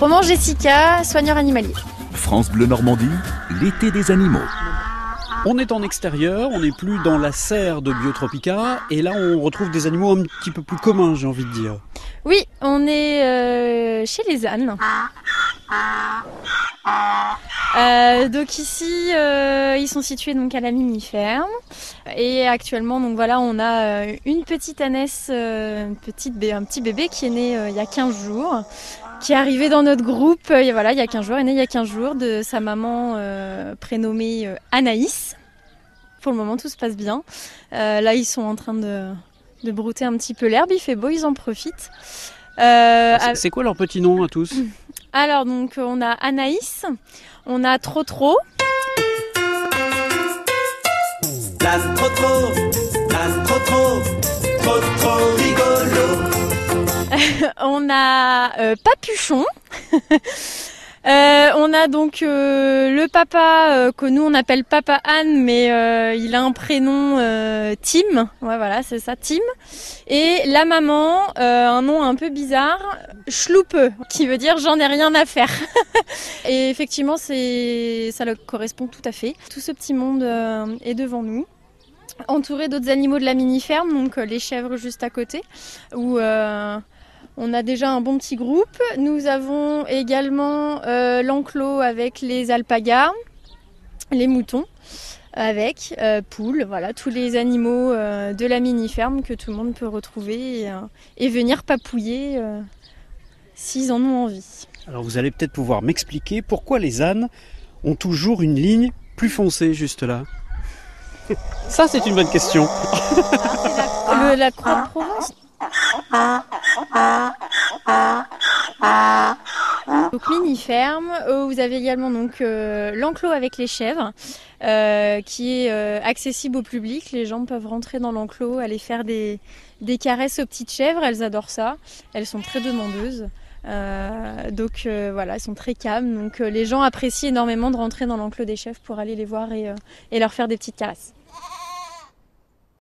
Roman Jessica, soigneur animalier. France Bleu Normandie, l'été des animaux. On est en extérieur, on n'est plus dans la serre de Biotropica, et là on retrouve des animaux un petit peu plus communs, j'ai envie de dire. Oui, on est euh, chez les ânes. Euh, donc ici, euh, ils sont situés donc à la mini ferme et actuellement donc voilà, on a une petite ânesse, une petite, un petit bébé qui est né il y a 15 jours, qui est arrivé dans notre groupe. voilà, il y a 15 jours, est né il y a 15 jours de sa maman prénommée Anaïs. Pour le moment, tout se passe bien. là, ils sont en train de, de brouter un petit peu l'herbe. Il fait beau, ils en profitent. Ah, c'est quoi leur petit nom à tous Alors donc on a Anaïs, on a Trop Trop. trop on a euh, Papuchon. Euh, on a donc euh, le papa que nous on appelle Papa Anne, mais il a un prénom Tim. Ouais, voilà, c'est ça, Tim. Et la maman, un nom un peu bizarre, Schloupe, qui veut dire j'en ai rien à faire. Et effectivement, ça le correspond tout à fait. Tout ce petit monde est devant nous entouré d'autres animaux de la mini-ferme, donc les chèvres juste à côté, on a déjà un bon petit groupe. Nous avons également euh, l'enclos avec les alpagas, les moutons, avec euh, poules, voilà, tous les animaux euh, de la mini-ferme que tout le monde peut retrouver et, venir papouiller s'ils en ont envie. Alors vous allez peut-être pouvoir m'expliquer pourquoi les ânes ont toujours une ligne plus foncée juste là. Ça c'est une bonne question. la croix de Provence donc mini ferme, vous avez également donc euh, l'enclos avec les chèvres euh, qui est euh, accessible au public. Les gens peuvent rentrer dans l'enclos, aller faire des, des, caresses aux petites chèvres. Elles adorent ça. Elles sont très demandeuses. donc voilà, elles sont très calmes. Donc les gens apprécient énormément de rentrer dans l'enclos des chèvres pour aller les voir et, et leur faire des petites caresses.